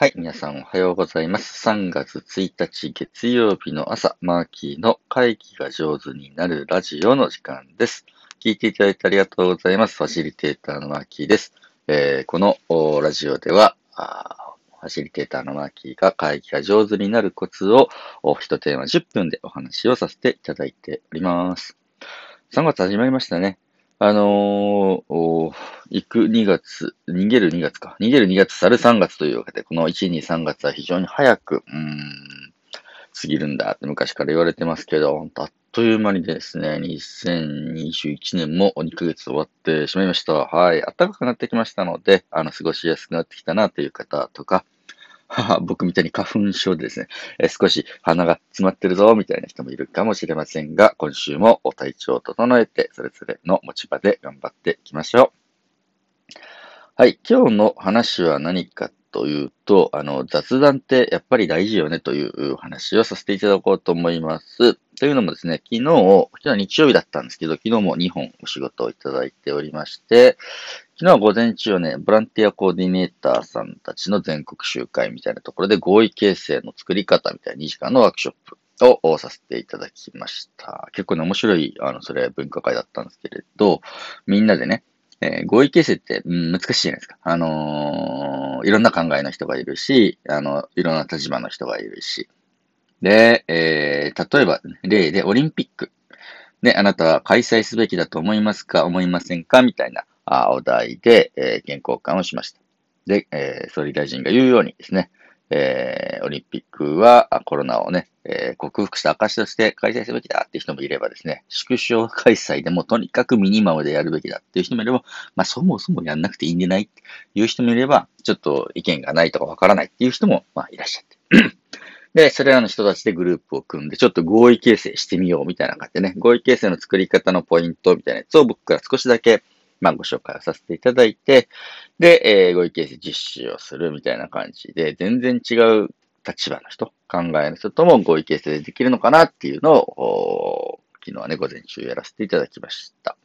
はい、皆さんおはようございます。3月1日月曜日の朝、マーキーの会議が上手になるラジオの時間です。聞いていただいてありがとうございます。ファシリテーターのマーキーです。えーこのラジオでは、ファシリテーターのマーキーが会議が上手になるコツを一テーマ10分でお話をさせていただいております。3月始まりましたね。あのー行く2月、逃げる2月か。逃げる2月、去る3月というわけで、この1、2、3月は非常に早く、うん、過ぎるんだって昔から言われてますけど、ほんとあっという間にですね、2021年も2ヶ月終わってしまいました。はい。暖かくなってきましたので、あの、過ごしやすくなってきたなという方とか、母僕みたいに花粉症でですね、少し鼻が詰まってるぞ、みたいな人もいるかもしれませんが、今週もお体調を整えて、それぞれの持ち場で頑張っていきましょう。はい。今日の話は何かというと、あの、雑談ってやっぱり大事よねという話をさせていただこうと思います。というのもですね、昨日、昨日は日曜日だったんですけど、昨日も2本お仕事をいただいておりまして、昨日は午前中はね、ボランティアコーディネーターさんたちの全国集会みたいなところで合意形成の作り方みたいな2時間のワークショップをさせていただきました。結構ね、面白い、あの、それ文化会だったんですけれど、みんなでね、えー合意形成って、うん難しいじゃないですか。あのーいろんな考えの人がいるし、あの、いろんな立場の人がいるし。で、えー例えば、例でオリンピック。で、あなたは開催すべきだと思いますか？思いませんか？みたいなあお題で、えー、意見交換をしました。で、えー総理大臣が言うようにですね、えーオリンピックはコロナをね、えー克服した証として開催すべきだっていう人もいればですね、縮小開催でもとにかくミニマムでやるべきだっていう人もいれば、まあそもそもやんなくていいんじゃない？っていう人もいれば、ちょっと意見がないとかわからないっていう人も、まあいらっしゃって。で、それらの人たちでグループを組んで、ちょっと合意形成してみようみたいな感じでね、合意形成の作り方のポイントみたいなやつを僕から少しだけ、まあご紹介をさせていただいて、で、えー合意形成実施をするみたいな感じで、全然違う立場の人、考えの人とも合意形成できるのかなっていうのを、昨日はね、午前中やらせていただきました。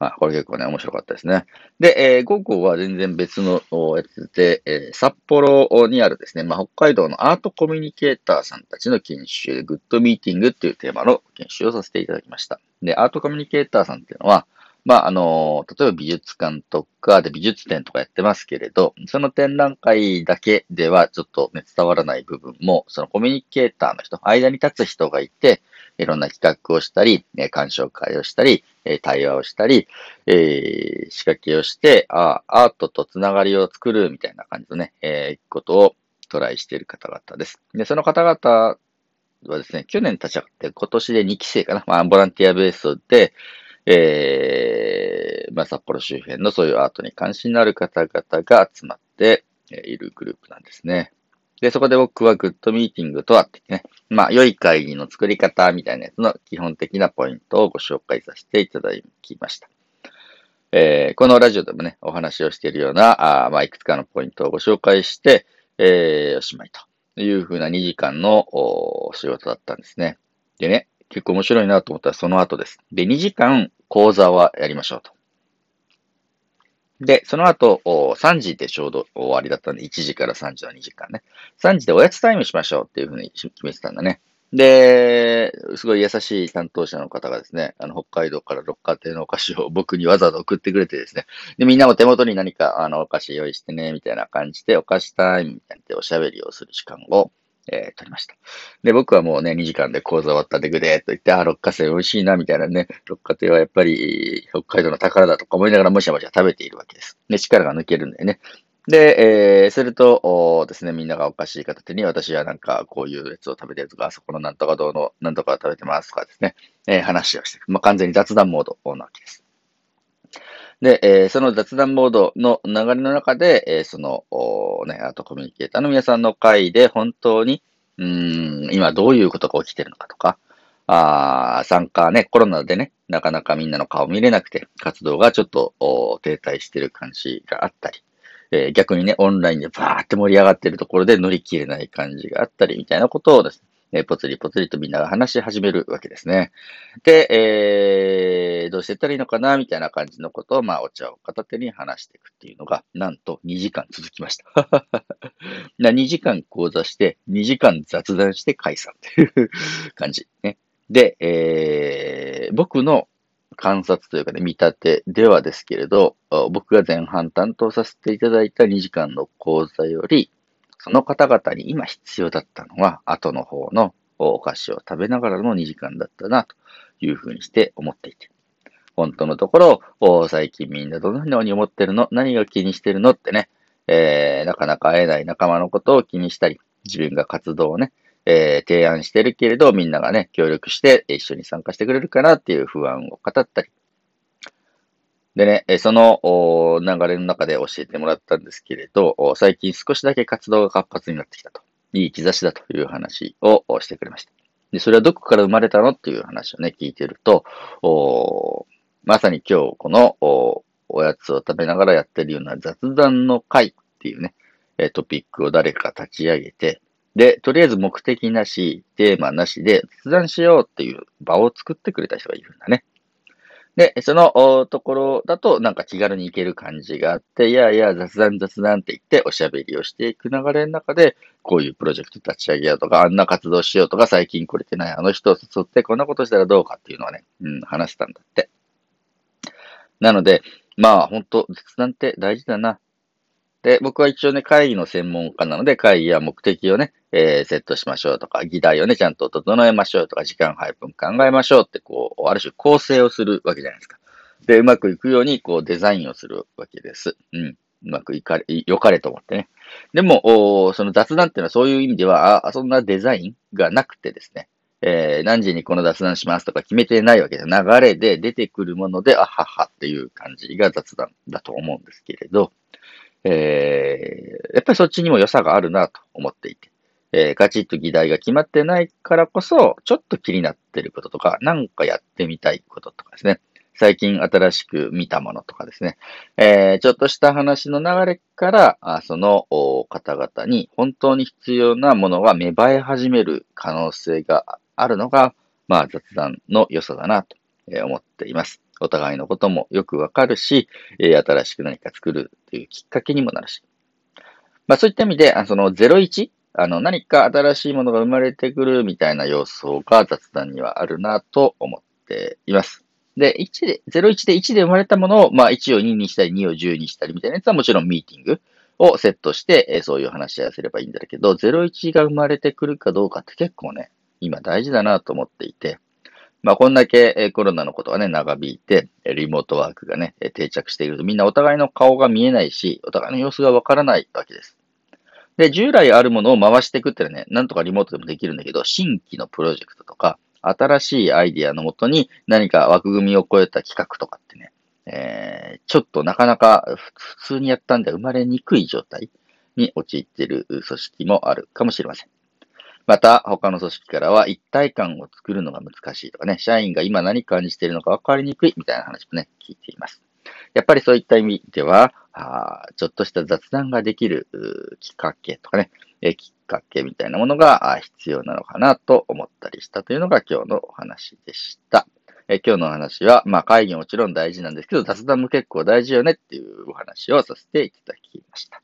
あ、これ結構ね、面白かったですね。で、えー午後は全然別のやつで、えー札幌にあるですね、まあ、北海道のアートコミュニケーターさんたちの研修、グッドミーティングっていうテーマの研修をさせていただきました。で、アートコミュニケーターさんっていうのは、まあ、あの、例えば美術館とかで美術展とかやってますけれど、その展覧会だけではちょっとね、伝わらない部分も、そのコミュニケーターの人、間に立つ人がいて、いろんな企画をしたり、えー鑑賞会をしたり、対話をしたり、えー仕掛けをして、あアートとつながりを作るみたいな感じのね、えーことをトライしている方々です。で、その方々はですね、去年立ち上がって今年で2期生かな、まあ、ボランティアベースで、えーまあ、札幌周辺のそういうアートに関心のある方々が集まっているグループなんですね。で、そこで僕はグッドミーティングとはってね、まあ、良い会議の作り方みたいなやつの基本的なポイントをご紹介させていただきました。えーこのラジオでもね、お話をしているような、あまあ、いくつかのポイントをご紹介して、えーおしまいというふうな2時間のお仕事だったんですね。でね、結構面白いなと思ったらその後です。で、2時間講座はやりましょうと。で、その後、3時でちょうど終わりだったんで、1時から3時の2時間ね。3時でおやつタイムしましょうっていうふうに決めてたんだね。で、すごい優しい担当者の方がですね、あの、北海道から六花亭のお菓子を僕にわざわざ送ってくれてですね、で、みんなも手元に何か、あの、お菓子用意してね、みたいな感じで、お菓子タイムみたいなおしゃべりをする時間を、えー取りました。で、僕はもうね、2時間で講座終わったでぐでーと言って、あ、六花亭美味しいな、みたいなね、六花亭はやっぱり、北海道の宝だとか思いながらもしゃもしゃ食べているわけです。で、力が抜けるんだよね。で、えー、すると、おですね、みんながおかしい片手に、私はなんか、こういうやつを食べてるとか、あそこのなんとかどうの、なんとか食べてますとかですね、えー話をしていく。まあ、完全に雑談モードなわけです。で、えーその雑談モードの流れの中で、えーその、ね、アートコミュニケーターの皆さんの会で本当に、うん、今どういうことが起きてるのかとか、あ参加ね、コロナでね、なかなかみんなの顔見れなくて、活動がちょっと停滞してる感じがあったり、えー逆にね、オンラインでバーって盛り上がってるところで乗り切れない感じがあったり、みたいなことをですね、えーぽつりぽつりとみんなが話し始めるわけですね。で、えー、どうしてったらいいのかな、みたいな感じのことを、まあ、お茶を片手に話していくっていうのが、なんと2時間続きました。な2時間講座して、2時間雑談して解散っていう 感じ。ね。で、えー、僕の観察というかね、見立てではですけれど、僕が前半担当させていただいた2時間の講座より、その方々に今必要だったのは、後の方のお菓子を食べながらの2時間だったな、というふうにして思っていて。本当のところ、最近みんなどのように思ってるの？何が気にしてるの？ってね、えー、なかなか会えない仲間のことを気にしたり、自分が活動をね、えー、提案してるけれど、みんながね、協力して一緒に参加してくれるかなっていう不安を語ったり。でね、その流れの中で教えてもらったんですけれど、最近少しだけ活動が活発になってきたと。いい兆しだという話をしてくれました。で、それはどこから生まれたのっていう話をね、聞いてると、まさに今日このおやつを食べながらやってるような雑談の会っていうね、トピックを誰か立ち上げて、で、とりあえず目的なし、テーマなしで雑談しようっていう場を作ってくれた人がいるんだね。で、そのところだとなんか気軽に行ける感じがあって、いやいや雑談雑談って言っておしゃべりをしていく流れの中で、こういうプロジェクト立ち上げようとか、あんな活動しようとか、最近来れてないあの人を誘ってこんなことしたらどうかっていうのはね、うん、話したんだって。なので、まあ本当雑談って大事だな。で、僕は一応ね、会議の専門家なので、会議や目的をね、えー、セットしましょうとか、議題をね、ちゃんと整えましょうとか、時間配分考えましょうって、こう、ある種構成をするわけじゃないですか。で、うまくいくように、こう、デザインをするわけです。うん。うまくいかれ、良かれと思ってね。でも、その雑談っていうのはそういう意味では、あ、そんなデザインがなくてですね、えー、何時にこの雑談しますとか決めてないわけで、流れで出てくるもので、あははっていう感じが雑談だと思うんですけれど、えー、やっぱりそっちにも良さがあるなと思っていて、えー、ガチッと議題が決まってないからこそ、ちょっと気になってることとか、なんかやってみたいこととかですね。最近新しく見たものとかですね。えー、ちょっとした話の流れから、あその方々に本当に必要なものが芽生え始める可能性があるのが、まあ雑談の良さだなと思っています。お互いのこともよくわかるし、え新しく何か作るというきっかけにもなるし。まあそういった意味で、あその01、あの何か新しいものが生まれてくるみたいな要素が雑談にはあるなと思っています。で、1で、01で1で生まれたものを、まあ1を2にしたり2を10にしたりみたいなやつはもちろんミーティングをセットして、えそういう話し合わせればいいんだけど、01が生まれてくるかどうかって結構ね、今大事だなと思っていて、まあ、こんだけえコロナのことがね、長引いて、リモートワークがね、定着していると、みんなお互いの顔が見えないし、お互いの様子がわからないわけです。で、従来あるものを回していくってのはね、なんとかリモートでもできるんだけど、新規のプロジェクトとか、新しいアイディアのもとに何か枠組みを超えた企画とかってね、えー、ちょっとなかなか普通にやったんで生まれにくい状態に陥っている組織もあるかもしれません。また、他の組織からは一体感を作るのが難しいとかね、社員が今何感じているのか分かりにくいみたいな話もね、聞いています。やっぱりそういった意味では、あちょっとした雑談ができるきっかけとかね、えきっかけみたいなものが必要なのかなと思ったりしたというのが今日のお話でした。え今日のお話は、まあ会議もちろん大事なんですけど、雑談も結構大事よねっていうお話をさせていただきました。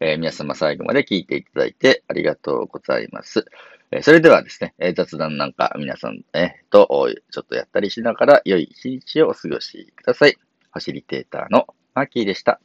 えー、皆様最後まで聞いていただいてありがとうございます。えー、それではですね、え雑談なんか皆さん、え、と、ちょっとやったりしながら良い一日をお過ごしください。ファシリテーターのマーキーでした。